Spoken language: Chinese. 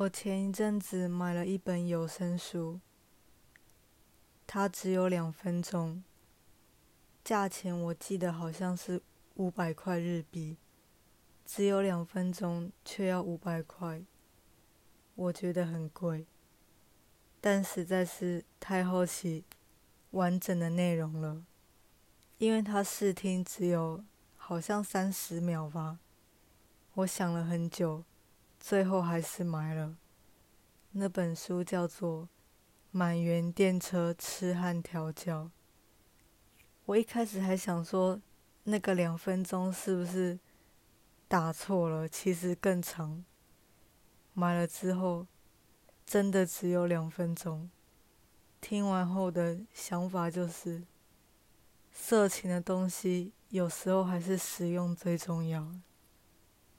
我前一阵子买了一本有声书，它只有两分钟，价钱我记得好像是五百块日币，只有两分钟却要五百块，我觉得很贵，但实在是太好奇完整的内容了，因为它试听只有好像三十秒吧，我想了很久。最后还是买了那本书，叫做《满园电车痴汉调教》。我一开始还想说，那个两分钟是不是打错了？其实更长。买了之后，真的只有两分钟。听完后的想法就是，色情的东西有时候还是实用最重要。